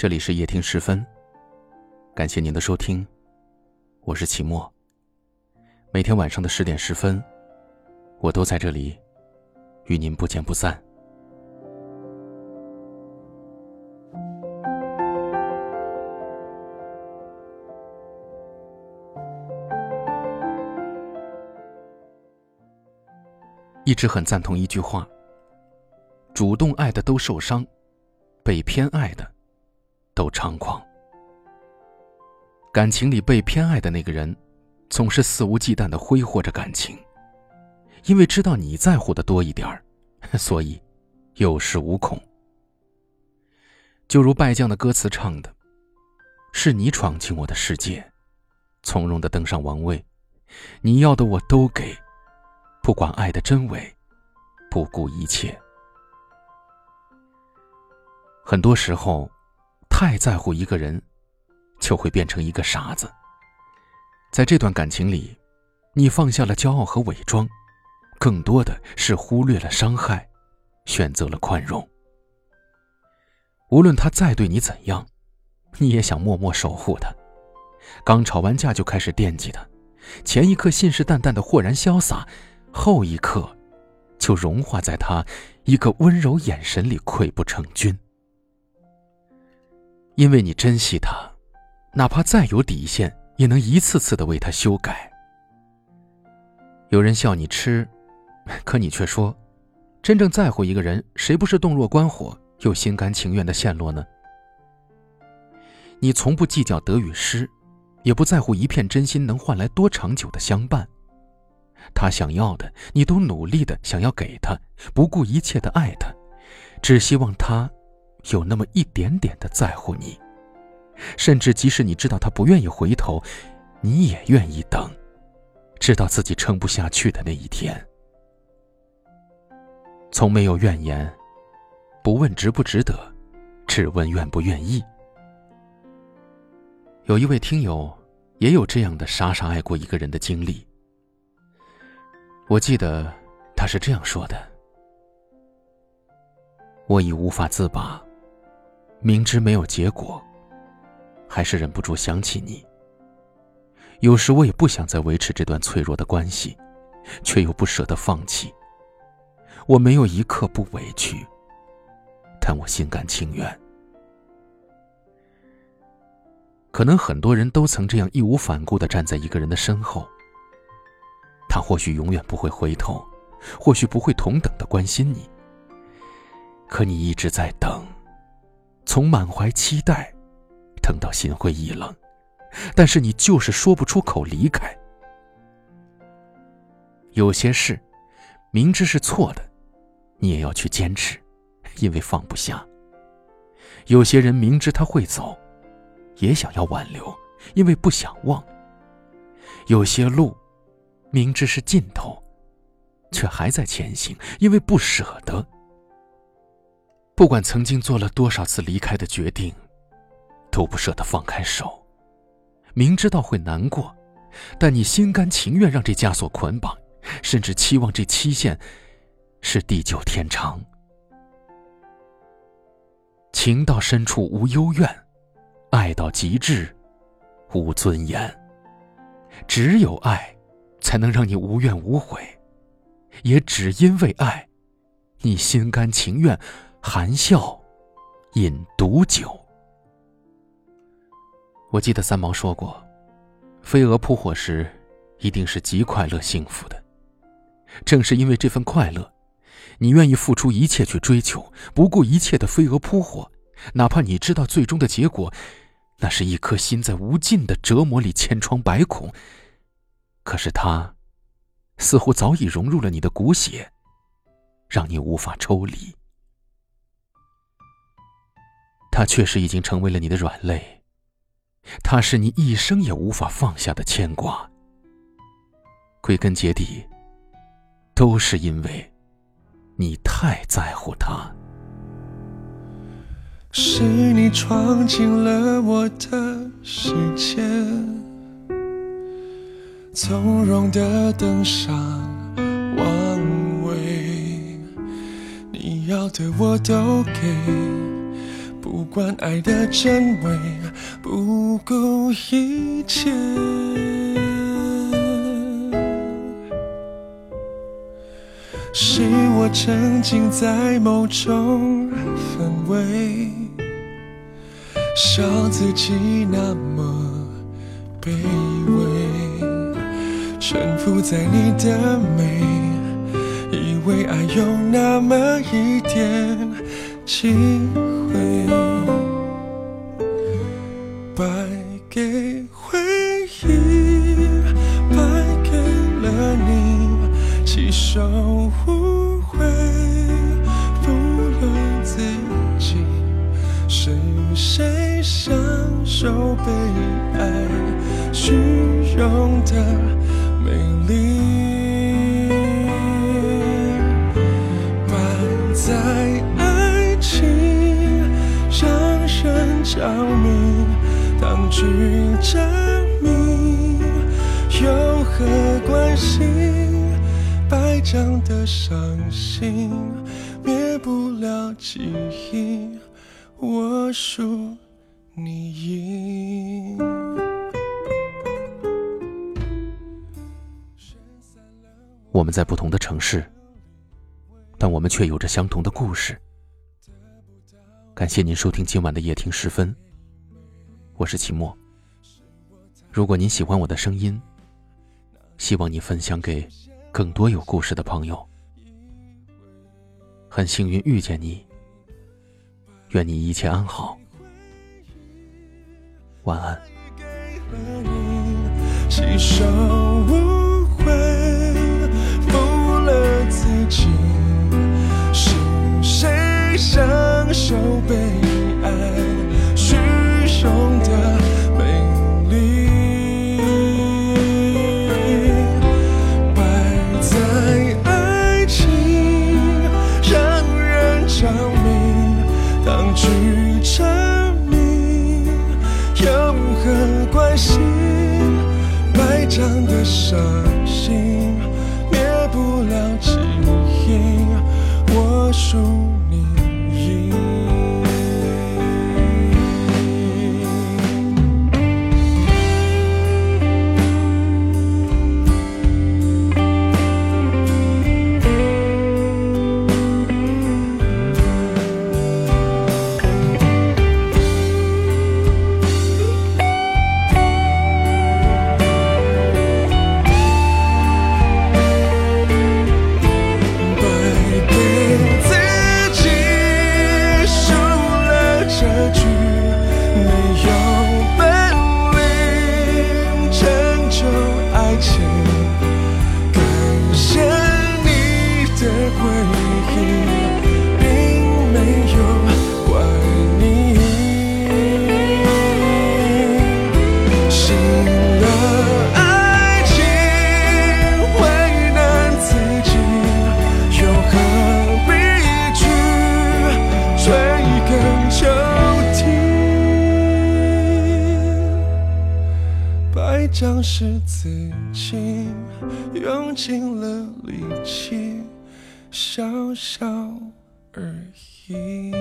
这里是夜听十分，感谢您的收听，我是齐墨。每天晚上的十点十分，我都在这里，与您不见不散。一直很赞同一句话：主动爱的都受伤，被偏爱的。都猖狂。感情里被偏爱的那个人，总是肆无忌惮的挥霍着感情，因为知道你在乎的多一点儿，所以有恃无恐。就如败将的歌词唱的：“是你闯进我的世界，从容的登上王位，你要的我都给，不管爱的真伪，不顾一切。”很多时候。太在乎一个人，就会变成一个傻子。在这段感情里，你放下了骄傲和伪装，更多的是忽略了伤害，选择了宽容。无论他再对你怎样，你也想默默守护他。刚吵完架就开始惦记他，前一刻信誓旦旦的豁然潇洒，后一刻就融化在他一个温柔眼神里溃不成军。因为你珍惜他，哪怕再有底线，也能一次次的为他修改。有人笑你痴，可你却说，真正在乎一个人，谁不是洞若观火，又心甘情愿的陷落呢？你从不计较得与失，也不在乎一片真心能换来多长久的相伴。他想要的，你都努力的想要给他，不顾一切的爱他，只希望他。有那么一点点的在乎你，甚至即使你知道他不愿意回头，你也愿意等，直到自己撑不下去的那一天。从没有怨言，不问值不值得，只问愿不愿意。有一位听友也有这样的傻傻爱过一个人的经历，我记得他是这样说的：“我已无法自拔。”明知没有结果，还是忍不住想起你。有时我也不想再维持这段脆弱的关系，却又不舍得放弃。我没有一刻不委屈，但我心甘情愿。可能很多人都曾这样义无反顾的站在一个人的身后，他或许永远不会回头，或许不会同等的关心你，可你一直在等。从满怀期待，等到心灰意冷，但是你就是说不出口离开。有些事，明知是错的，你也要去坚持，因为放不下。有些人明知他会走，也想要挽留，因为不想忘。有些路，明知是尽头，却还在前行，因为不舍得。不管曾经做了多少次离开的决定，都不舍得放开手。明知道会难过，但你心甘情愿让这枷锁捆绑，甚至期望这期限是地久天长。情到深处无幽怨，爱到极致无尊严。只有爱，才能让你无怨无悔。也只因为爱，你心甘情愿。含笑饮毒酒。我记得三毛说过：“飞蛾扑火时，一定是极快乐、幸福的。正是因为这份快乐，你愿意付出一切去追求，不顾一切的飞蛾扑火，哪怕你知道最终的结果，那是一颗心在无尽的折磨里千疮百孔。可是它，似乎早已融入了你的骨血，让你无法抽离。”他确实已经成为了你的软肋，他是你一生也无法放下的牵挂。归根结底，都是因为你太在乎他。是你闯进了我的世界，从容的登上王位，你要的我都给。不管爱的真伪，不顾一切。是我沉浸在某种氛围，笑自己那么卑微，臣服在你的美，以为爱有那么一点机受被爱虚荣的美丽？摆在爱情让人着迷，当局者迷，有何关系？败仗的伤心，灭不了记忆，我输你我们在不同的城市，但我们却有着相同的故事。感谢您收听今晚的夜听时分，我是齐墨。如果您喜欢我的声音，希望你分享给。更多有故事的朋友，很幸运遇见你，愿你一切安好，晚安。享受被爱虚荣的美丽，败在爱情让人着迷。当局者迷，有何关系？百丈的伤心，灭不了记忆。我输。仗是自己用尽了力气，笑笑而已。